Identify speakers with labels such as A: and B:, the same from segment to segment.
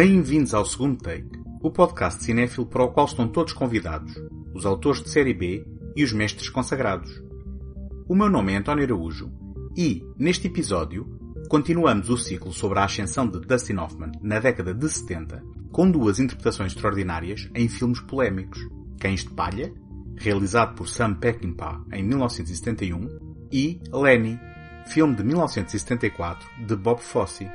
A: Bem-vindos ao segundo take, o podcast cinéfilo para o qual estão todos convidados, os autores de série B e os mestres consagrados. O meu nome é António Araújo e, neste episódio, continuamos o ciclo sobre a ascensão de Dustin Hoffman na década de 70, com duas interpretações extraordinárias em filmes polémicos. Cães de Palha, realizado por Sam Peckinpah em 1971, e Lenny, filme de 1974 de Bob Fosse.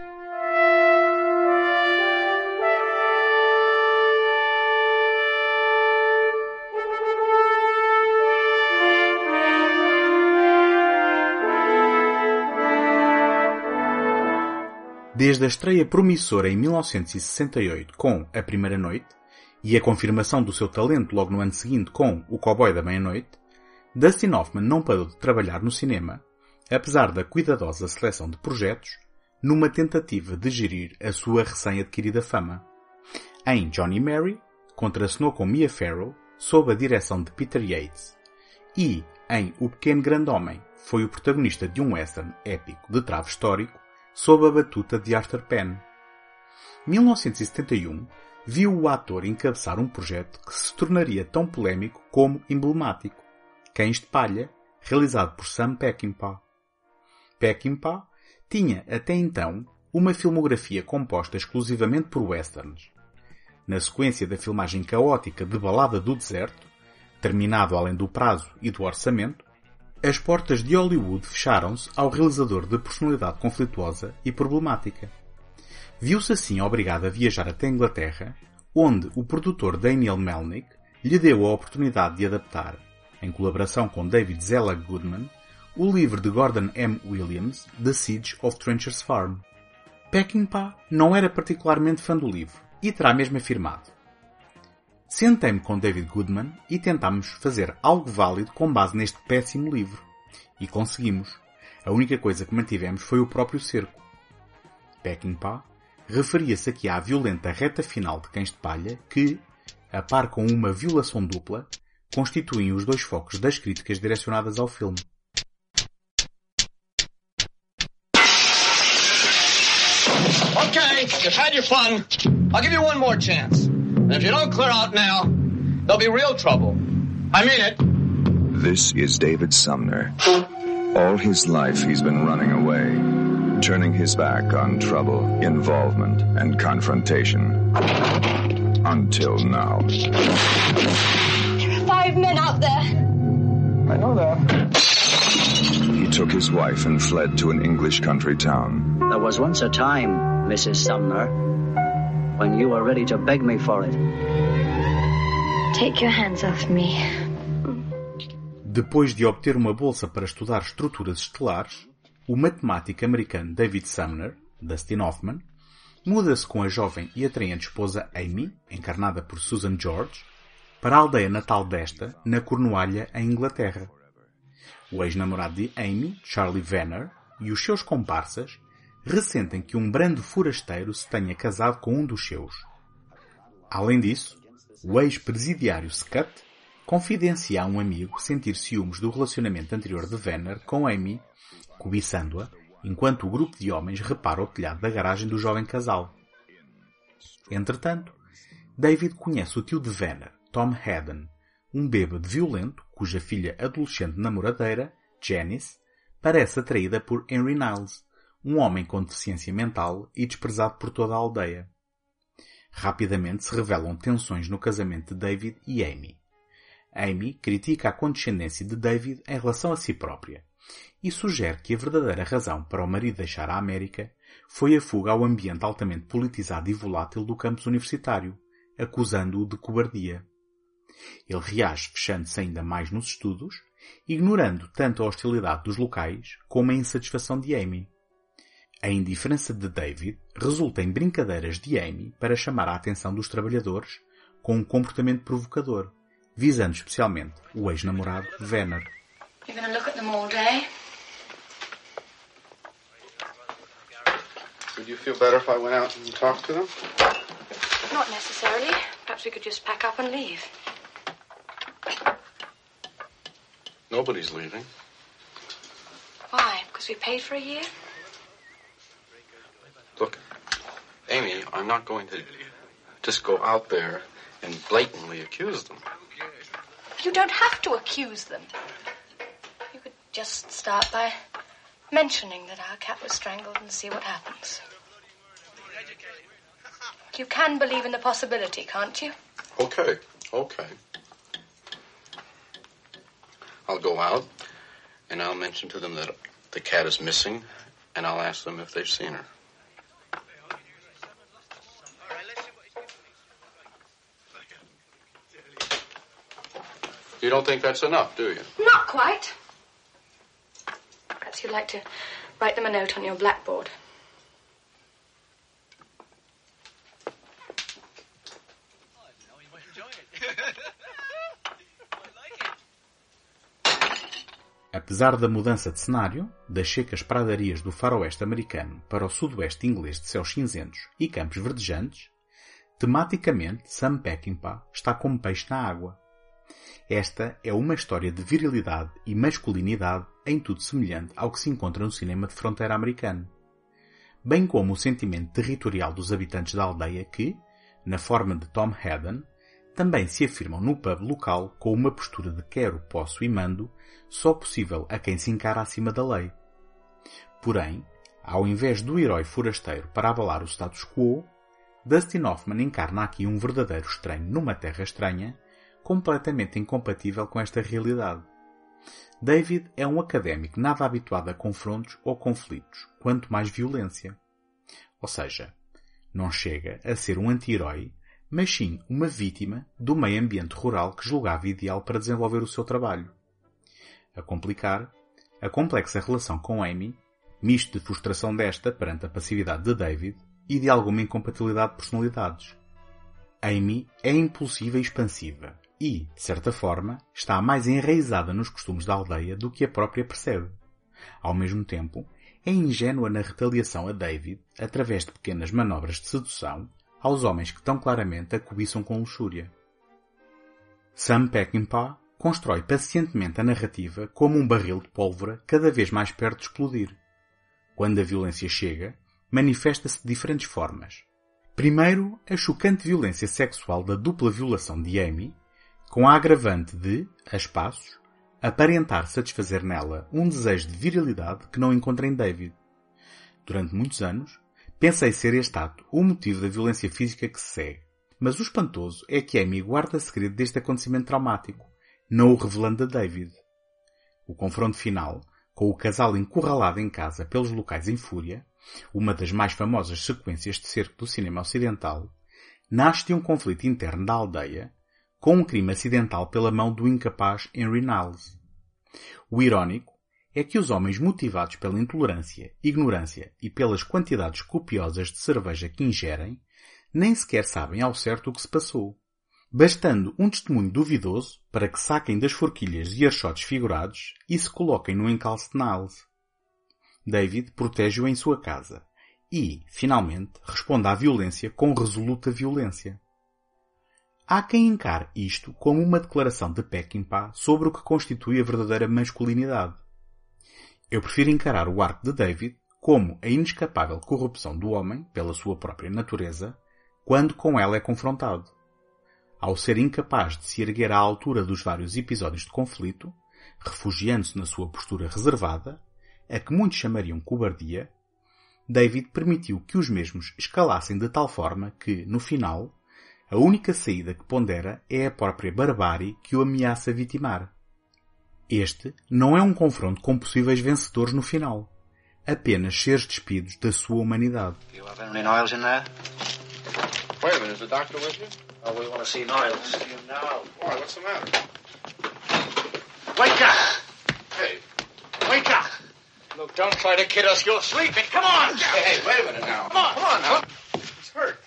A: Desde a estreia promissora em 1968 com A Primeira Noite e a confirmação do seu talento logo no ano seguinte com O Cowboy da Meia-Noite, Dustin Hoffman não parou de trabalhar no cinema, apesar da cuidadosa seleção de projetos, numa tentativa de gerir a sua recém-adquirida fama. Em Johnny Mary, contracenou com Mia Farrow sob a direção de Peter Yates. E, em O Pequeno Grande Homem, foi o protagonista de um western épico de trave histórico sob a batuta de Arthur Penn. 1971 viu o ator encabeçar um projeto que se tornaria tão polémico como emblemático. Cães de Palha, realizado por Sam Peckinpah. Peckinpah tinha até então uma filmografia composta exclusivamente por westerns. Na sequência da filmagem caótica de Balada do Deserto, terminado além do prazo e do orçamento, as portas de Hollywood fecharam-se ao realizador de personalidade conflituosa e problemática. Viu-se assim obrigado a viajar até a Inglaterra, onde o produtor Daniel Melnick lhe deu a oportunidade de adaptar, em colaboração com David Zelig Goodman, o livro de Gordon M. Williams, The Siege of Trencher's Farm. Peckinpah não era particularmente fã do livro e terá mesmo afirmado Sentei-me com David Goodman e tentámos fazer algo válido com base neste péssimo livro. E conseguimos. A única coisa que mantivemos foi o próprio cerco. Peckinpah referia-se aqui à violenta reta final de Cães de Palha que, a par com uma violação dupla, constituem os dois focos das críticas direcionadas ao filme.
B: Okay, you've had your fun. I'll give you one more chance. And if you don't clear out now, there'll be real trouble. I mean it.
C: This is David Sumner. All his life he's been running away, turning his back on trouble, involvement, and confrontation. Until now.
D: There are five men out there.
B: I know that.
C: He took his wife and fled to an English country town.
E: There was once a time, Mrs. Sumner, when you were ready to beg me for it.
D: Take your hands off me.
A: Depois de obter uma bolsa para estudar estruturas estelares, o matemático americano David Sumner, Dustin Hoffman, muda-se com a jovem e atraente esposa Amy, encarnada por Susan George, para a aldeia natal desta, na Cornualha, em Inglaterra. O ex-namorado de Amy, Charlie Venner, e os seus comparsas ressentem que um brando forasteiro se tenha casado com um dos seus. Além disso, o ex-presidiário Scott confidencia a um amigo sentir ciúmes do relacionamento anterior de Venner com Amy, cobiçando-a, enquanto o grupo de homens repara o telhado da garagem do jovem casal. Entretanto, David conhece o tio de Venner, Tom Haddon, um bêbado violento cuja filha adolescente namoradeira, Janice, parece atraída por Henry Niles, um homem com deficiência mental e desprezado por toda a aldeia. Rapidamente se revelam tensões no casamento de David e Amy. Amy critica a condescendência de David em relação a si própria e sugere que a verdadeira razão para o marido deixar a América foi a fuga ao ambiente altamente politizado e volátil do campus universitário, acusando-o de cobardia. Ele reage fechando-se ainda mais nos estudos, ignorando tanto a hostilidade dos locais como a insatisfação de Amy. A indiferença de David resulta em brincadeiras de Amy para chamar a atenção dos trabalhadores com um comportamento provocador, visando especialmente o ex-namorado Venner.
F: Would you feel better if I went out and talked to them?
D: Not necessarily. Perhaps we could just pack up and leave.
F: Nobody's leaving.
D: Why? Because we paid for a year?
F: I'm not going to just go out there and blatantly accuse them.
D: You don't have to accuse them. You could just start by mentioning that our cat was strangled and see what happens. You can believe in the possibility, can't you?
F: Okay, okay. I'll go out and I'll mention to them that the cat is missing and I'll ask them if they've seen her. You don't think that's enough, do you?
D: Not quite. Perhaps you'd like to write them a note on your blackboard.
A: Apesar da mudança de cenário, das secas pradarias do faroeste americano para o sudoeste inglês de céus cinzentos e campos verdejantes, tematicamente Sam Peckinpah está como peixe na água. Esta é uma história de virilidade e masculinidade em tudo semelhante ao que se encontra no cinema de fronteira americano. Bem como o sentimento territorial dos habitantes da aldeia que, na forma de Tom Haddon, também se afirmam no pub local com uma postura de quero, posso e mando, só possível a quem se encara acima da lei. Porém, ao invés do herói forasteiro para abalar o status quo, Dustin Hoffman encarna aqui um verdadeiro estranho numa terra estranha, completamente incompatível com esta realidade. David é um académico nada habituado a confrontos ou conflitos, quanto mais violência. Ou seja, não chega a ser um anti-herói mas sim uma vítima do meio ambiente rural que julgava ideal para desenvolver o seu trabalho. A complicar, a complexa relação com Amy, misto de frustração desta perante a passividade de David e de alguma incompatibilidade de personalidades. Amy é impulsiva e expansiva e, de certa forma, está mais enraizada nos costumes da aldeia do que a própria percebe. Ao mesmo tempo, é ingênua na retaliação a David através de pequenas manobras de sedução aos homens que tão claramente a cobiçam com luxúria. Sam Peckinpah constrói pacientemente a narrativa como um barril de pólvora cada vez mais perto de explodir. Quando a violência chega, manifesta-se de diferentes formas. Primeiro, a chocante violência sexual da dupla violação de Amy, com a agravante de, a espaços, aparentar satisfazer nela um desejo de virilidade que não encontra em David. Durante muitos anos, Pensei ser este ato o motivo da violência física que se segue. Mas o espantoso é que Amy guarda segredo deste acontecimento traumático, não o revelando a David. O confronto final, com o casal encurralado em casa pelos locais em fúria, uma das mais famosas sequências de cerco do cinema ocidental, nasce de um conflito interno da aldeia, com um crime acidental pela mão do incapaz Henry Niles. O irónico é que os homens motivados pela intolerância, ignorância e pelas quantidades copiosas de cerveja que ingerem, nem sequer sabem ao certo o que se passou. Bastando um testemunho duvidoso para que saquem das forquilhas e archotes figurados e se coloquem no encalço de Niles. David protege-o em sua casa e, finalmente, responde à violência com resoluta violência. Há quem encare isto como uma declaração de Peckinpah sobre o que constitui a verdadeira masculinidade. Eu prefiro encarar o arco de David como a inescapável corrupção do homem, pela sua própria natureza, quando com ela é confrontado. Ao ser incapaz de se erguer à altura dos vários episódios de conflito, refugiando-se na sua postura reservada, a que muitos chamariam cobardia, David permitiu que os mesmos escalassem de tal forma que, no final, a única saída que pondera é a própria barbárie que o ameaça vitimar. Este não é um confronto com possíveis vencedores no final. Apenas seres despidos da sua humanidade.
E: Niles in there?
F: Wait a minute, is the doctor with you?
E: Oh, we want to see Niles.
F: No. Why? What's the matter?
B: Wake up!
F: Hey,
B: Wake up! Look, don't try to kid us. You're sleeping. Come on!
F: hey, hey, wait a minute now.
B: Come on,
F: come on now. He's hurt.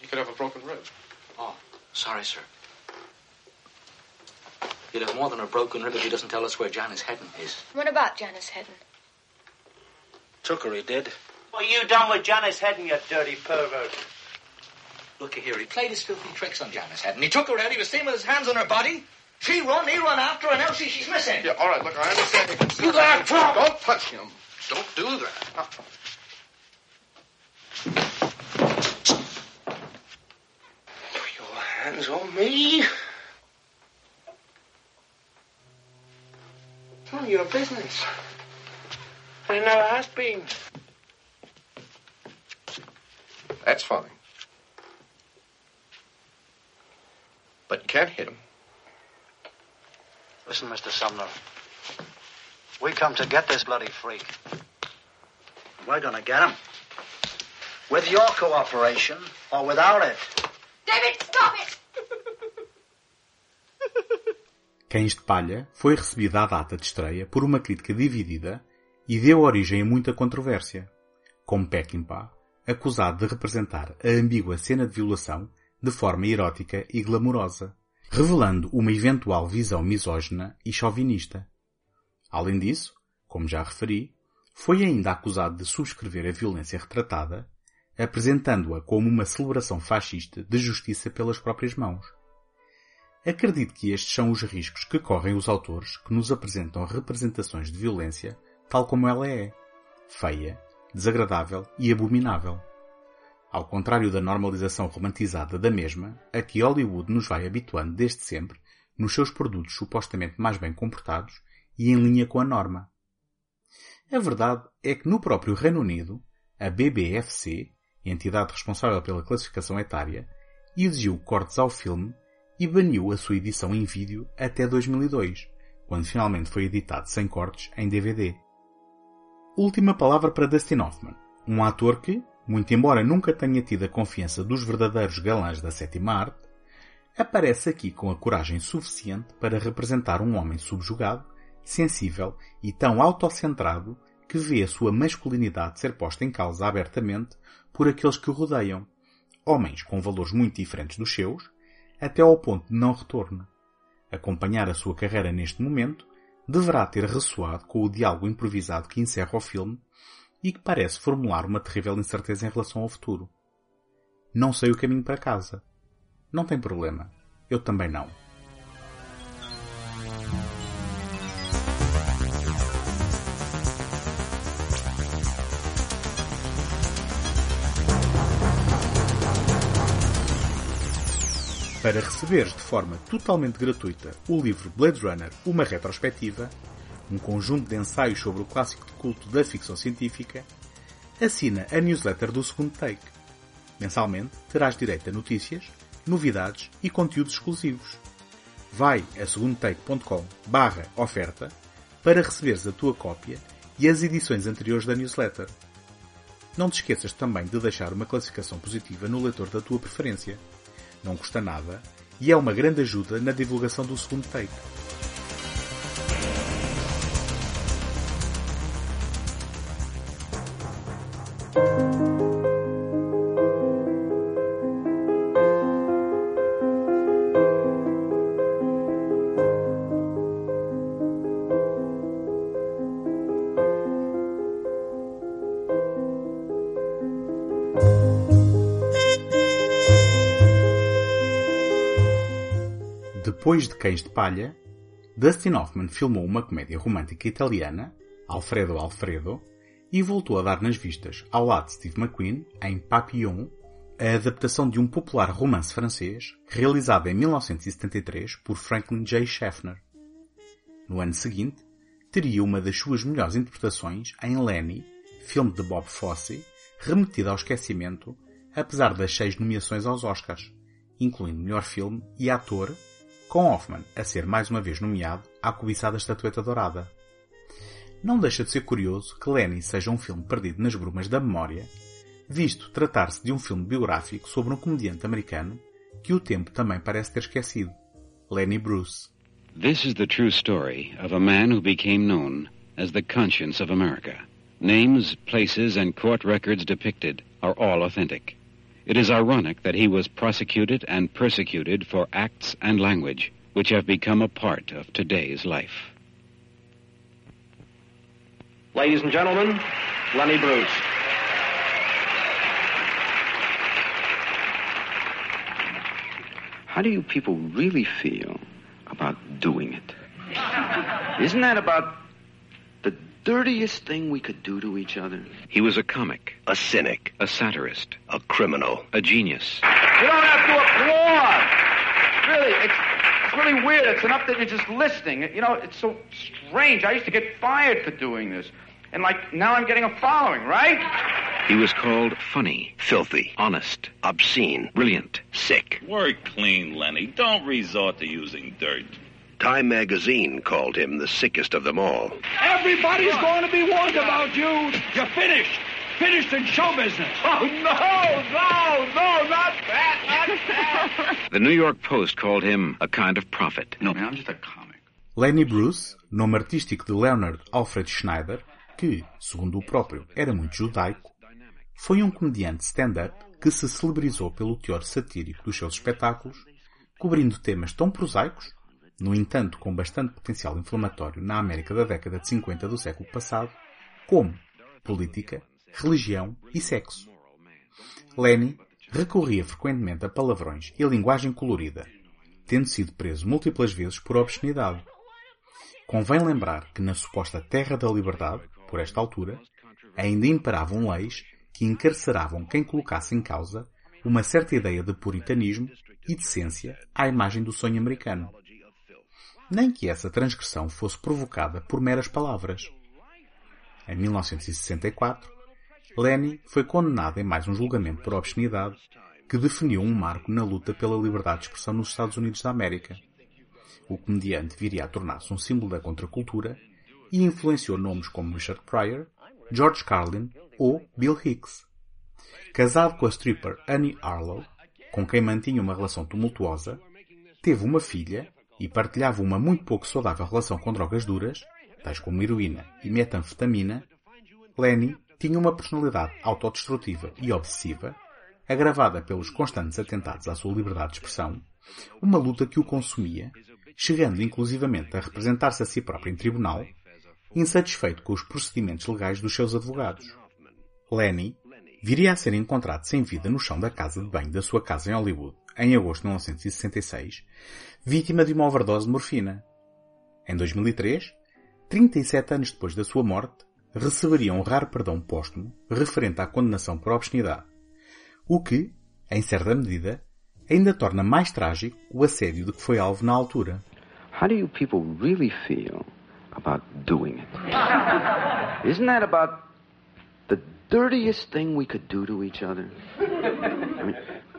F: He could have a broken rib.
E: Oh, sorry, sir. He'll have more than a broken rib if he doesn't tell us where Janice Hedden is.
D: What about Janice Hedden?
E: Took her, he did.
G: What are you done with Janice Hedden, you dirty pervert?
E: Look here, he played his filthy tricks on Janice Hedden. He took her out, he was seen with his hands on her body. She run, he run after her, and now see she's missing.
F: Yeah, all right, look, I understand you can...
E: You got drunk.
F: Don't touch him. Don't do that. Ah.
E: Hands on me. It's none of your business. And it never has been.
F: That's fine. But you can't hit him.
H: Listen, Mr. Sumner. We come to get this bloody freak. We're gonna get him. With your cooperation or without it.
D: David, stop it!
A: Cães de Palha foi recebida à data de estreia por uma crítica dividida e deu origem a muita controvérsia, com Peckinpah acusado de representar a ambígua cena de violação de forma erótica e glamourosa, revelando uma eventual visão misógina e chauvinista. Além disso, como já referi, foi ainda acusado de subscrever a violência retratada, apresentando-a como uma celebração fascista de justiça pelas próprias mãos. Acredito que estes são os riscos que correm os autores que nos apresentam representações de violência tal como ela é, feia, desagradável e abominável. Ao contrário da normalização romantizada da mesma, a que Hollywood nos vai habituando desde sempre nos seus produtos supostamente mais bem comportados e em linha com a norma. A verdade é que no próprio Reino Unido, a BBFC, entidade responsável pela classificação etária, exigiu cortes ao filme e baniu a sua edição em vídeo até 2002, quando finalmente foi editado sem cortes em DVD. Última palavra para Dustin Hoffman, um ator que, muito embora nunca tenha tido a confiança dos verdadeiros galãs da sétima arte, aparece aqui com a coragem suficiente para representar um homem subjugado, sensível e tão autocentrado que vê a sua masculinidade ser posta em causa abertamente por aqueles que o rodeiam, homens com valores muito diferentes dos seus, até ao ponto de não retorno. Acompanhar a sua carreira neste momento deverá ter ressoado com o diálogo improvisado que encerra o filme e que parece formular uma terrível incerteza em relação ao futuro. Não sei o caminho para casa. Não tem problema. Eu também não. Para receberes de forma totalmente gratuita o livro Blade Runner Uma Retrospectiva, um conjunto de ensaios sobre o clássico de culto da ficção científica, assina a newsletter do segundo take. Mensalmente terás direito a notícias, novidades e conteúdos exclusivos. Vai a segundotake.com barra oferta para receberes a tua cópia e as edições anteriores da newsletter. Não te esqueças também de deixar uma classificação positiva no leitor da tua preferência não custa nada e é uma grande ajuda na divulgação do segundo take. Depois de Cães de Palha, Dustin Hoffman filmou uma comédia romântica italiana, Alfredo Alfredo, e voltou a dar nas vistas, ao lado de Steve McQueen, em Papillon, a adaptação de um popular romance francês, realizado em 1973 por Franklin J. Schaffner. No ano seguinte, teria uma das suas melhores interpretações em Lenny, filme de Bob Fosse, remetido ao esquecimento, apesar das seis nomeações aos Oscars, incluindo melhor filme e ator com Hoffman a ser mais uma vez nomeado à cobiçada estatueta dourada. Não deixa de ser curioso que Lenny seja um filme perdido nas brumas da memória, visto tratar-se de um filme biográfico sobre um comediante americano que o tempo também parece ter esquecido, Lenny Bruce.
I: This is the true story of a man who became known as the conscience of America. Names, places, and court records depicted are all authentic. It is ironic that he was prosecuted and persecuted for acts and language which have become a part of today's life.
E: Ladies and gentlemen, Lenny Bruce.
J: How do you people really feel about doing it? Isn't that about the dirtiest thing we could do to each other?
I: He was a comic,
K: a cynic,
I: a satirist,
K: a criminal,
I: a genius.
E: You don't have to applaud.
J: really, it's, it's really weird. It's enough that you're just listening. You know, it's so strange. I used to get fired for doing this. And like, now I'm getting a following, right?
K: He was called funny, filthy, honest, obscene, brilliant, sick.
L: Work clean, Lenny. Don't resort to using dirt.
K: Time magazine called him the sickest of them all.
M: Everybody's going to be warned about you. You're finished. Finished in show business.
J: Oh, no, no, no, not that, not that.
I: The New York Post called him a kind of prophet.
J: No, man, I'm just a comic.
A: Lenny Bruce, nome artístico de Leonard Alfred Schneider, que, segundo o próprio, era muito judaico, foi um comediante stand-up que se celebrizou pelo teor satírico dos seus espetáculos, cobrindo temas tão prosaicos, no entanto com bastante potencial inflamatório na América da década de 50 do século passado, como política, religião e sexo. Lenny recorria frequentemente a palavrões e linguagem colorida, tendo sido preso múltiplas vezes por obscenidade. Convém lembrar que na suposta Terra da Liberdade, por esta altura, ainda imperavam leis que encarceravam quem colocasse em causa uma certa ideia de puritanismo e decência à imagem do sonho americano. Nem que essa transgressão fosse provocada por meras palavras. Em 1964, Lenny foi condenado em mais um julgamento por obscenidade que definiu um marco na luta pela liberdade de expressão nos Estados Unidos da América. O comediante viria a tornar-se um símbolo da contracultura e influenciou nomes como Richard Pryor, George Carlin ou Bill Hicks. Casado com a stripper Annie Arlo, com quem mantinha uma relação tumultuosa, teve uma filha e partilhava uma muito pouco saudável relação com drogas duras, tais como heroína e metanfetamina, Lenny tinha uma personalidade autodestrutiva e obsessiva, agravada pelos constantes atentados à sua liberdade de expressão, uma luta que o consumia, chegando inclusivamente a representar-se a si próprio em tribunal, insatisfeito com os procedimentos legais dos seus advogados. Lenny viria a ser encontrado sem vida no chão da casa de banho da sua casa em Hollywood, em agosto de 1966, vítima de uma overdose de morfina. Em 2003, 37 anos depois da sua morte, receberia um raro perdão póstumo referente à condenação por obscenidade, o que, em certa medida, ainda torna mais trágico o assédio de que foi alvo na altura.
J: How do you people really feel about doing it? Isn't that about the dirtiest thing we could do to each other? I mean,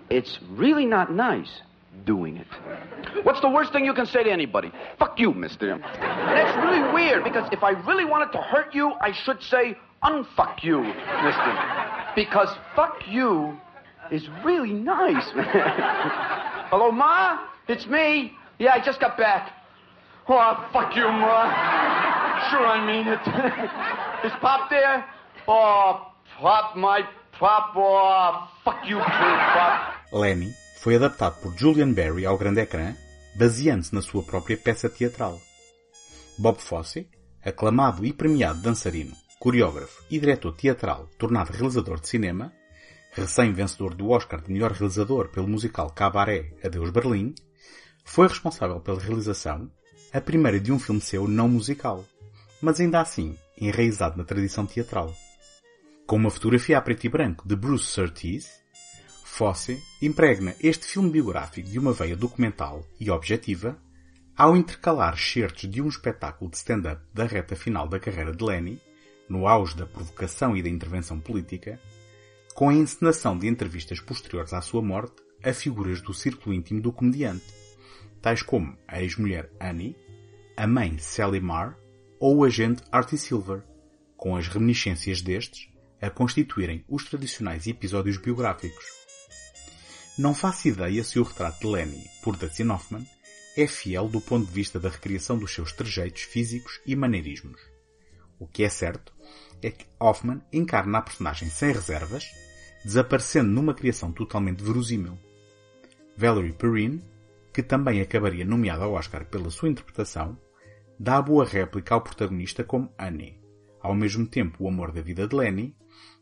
J: it's really not nice doing it. What's the worst thing you can say to anybody? Fuck you, mister. That's really weird because if I really wanted to hurt you, I should say unfuck you, mister. Because fuck you is really nice. Hello, Ma? It's me. Yeah, I just got back. Oh, fuck you, Ma. Sure, I mean it. is Pop there? Oh, Pop, my Pop. Oh, fuck you, Pop.
A: Lenny foi adaptado por Julian Barry ao grande ecrã, baseando-se na sua própria peça teatral. Bob Fosse, aclamado e premiado dançarino, coreógrafo e diretor teatral, tornado realizador de cinema, recém-vencedor do Oscar de melhor realizador pelo musical Cabaré Adeus Berlim, foi responsável pela realização, a primeira de um filme seu não musical, mas ainda assim enraizado na tradição teatral. Com uma fotografia a preto e branco de Bruce Surtees, Fosse impregna este filme biográfico de uma veia documental e objetiva ao intercalar excertos de um espetáculo de stand-up da reta final da carreira de Lenny, no auge da provocação e da intervenção política, com a encenação de entrevistas posteriores à sua morte a figuras do círculo íntimo do comediante, tais como a ex-mulher Annie, a mãe Sally Marr ou o agente Artie Silver, com as reminiscências destes a constituírem os tradicionais episódios biográficos. Não faço ideia se o retrato de Lenny, por Dustin Hoffman, é fiel do ponto de vista da recriação dos seus trejeitos físicos e maneirismos. O que é certo é que Hoffman encarna a personagem sem reservas, desaparecendo numa criação totalmente verosímil. Valerie Perrine, que também acabaria nomeada ao Oscar pela sua interpretação, dá a boa réplica ao protagonista como Annie, ao mesmo tempo o amor da vida de Lenny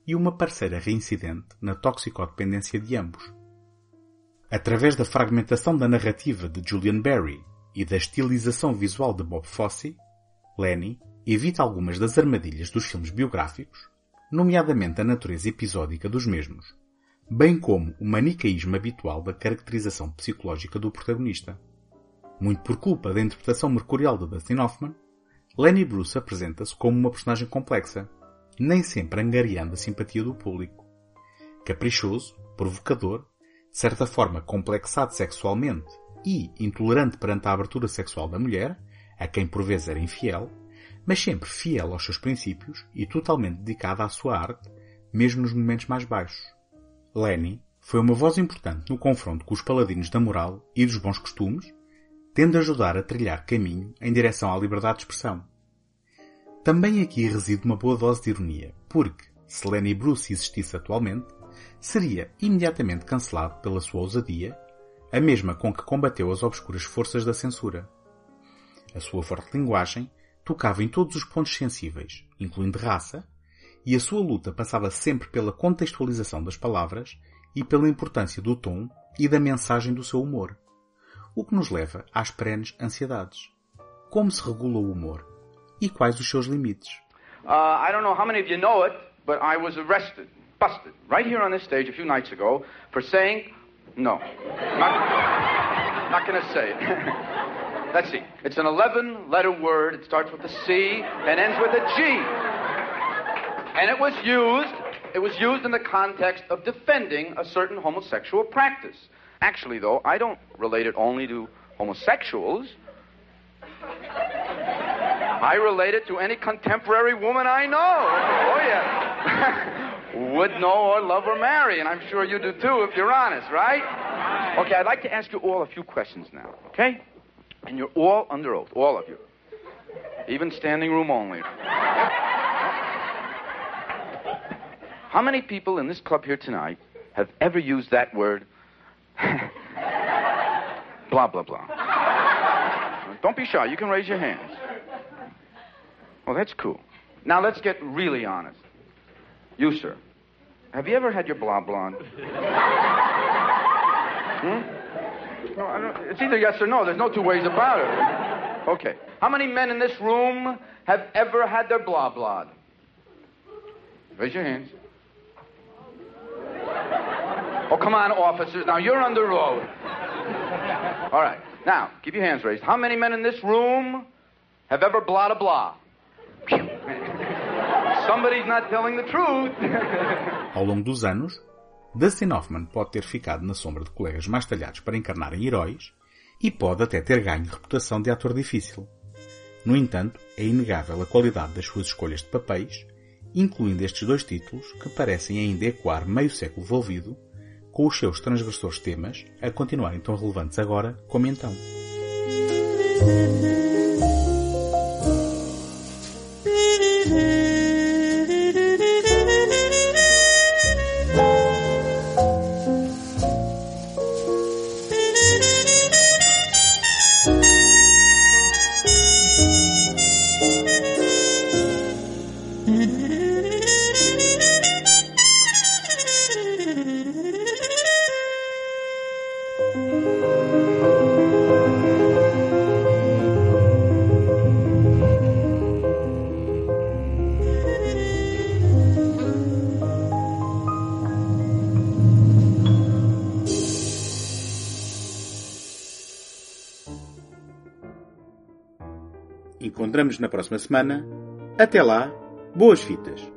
A: e uma parceira reincidente na toxicodependência de ambos. Através da fragmentação da narrativa de Julian Barry e da estilização visual de Bob Fosse, Lenny evita algumas das armadilhas dos filmes biográficos, nomeadamente a natureza episódica dos mesmos, bem como o manicaísmo habitual da caracterização psicológica do protagonista. Muito por culpa da interpretação mercurial de Dustin Hoffman, Lenny Bruce apresenta-se como uma personagem complexa, nem sempre angariando a simpatia do público. Caprichoso, provocador, de certa forma complexado sexualmente e intolerante perante a abertura sexual da mulher, a quem por vezes era infiel, mas sempre fiel aos seus princípios e totalmente dedicado à sua arte, mesmo nos momentos mais baixos. Lenny foi uma voz importante no confronto com os paladinos da moral e dos bons costumes, tendo a ajudar a trilhar caminho em direção à liberdade de expressão. Também aqui reside uma boa dose de ironia, porque, se Lenny Bruce existisse atualmente, seria imediatamente cancelado pela sua ousadia, a mesma com que combateu as obscuras forças da censura. A sua forte linguagem tocava em todos os pontos sensíveis, incluindo raça, e a sua luta passava sempre pela contextualização das palavras e pela importância do tom e da mensagem do seu humor. O que nos leva às perenes ansiedades. Como se regula o humor? E quais os seus limites?
J: Uh, I don't know how many of you know it, but I was arrested, busted, right here on this stage a few nights ago for saying no. Not, not going to say it. Let's see. It's an 11 letter word. It starts with a C and ends with a G. And it was used, it was used in the context of defending a certain homosexual practice. Actually, though, I don't relate it only to homosexuals. I relate it to any contemporary woman I know. Oh, yeah. Would know or love or marry, and I'm sure you do too if you're honest, right? Okay, I'd like to ask you all a few questions now, okay? And you're all under oath, all of you. Even standing room only. How many people in this club here tonight have ever used that word? blah, blah, blah. Don't be shy. You can raise your hands. Well, that's cool. Now let's get really honest. You, sir, have you ever had your blah blah? hmm? No, I don't, it's either yes or no. There's no two ways about it. Okay. How many men in this room have ever had their blah blah? Raise your hands. Oh, come on, officers. Now, you're on the road. All right. Now, keep your hands raised. How many men in this room have ever blah blah?
A: Ao longo dos anos, Dustin Hoffman pode ter ficado na sombra de colegas mais talhados para encarnarem heróis e pode até ter ganho reputação de ator difícil. No entanto, é inegável a qualidade das suas escolhas de papéis, incluindo estes dois títulos que parecem ainda ecoar meio século envolvido com os seus transgressores temas a continuarem tão relevantes agora como então. Encontramos na próxima semana. Até lá, boas fitas!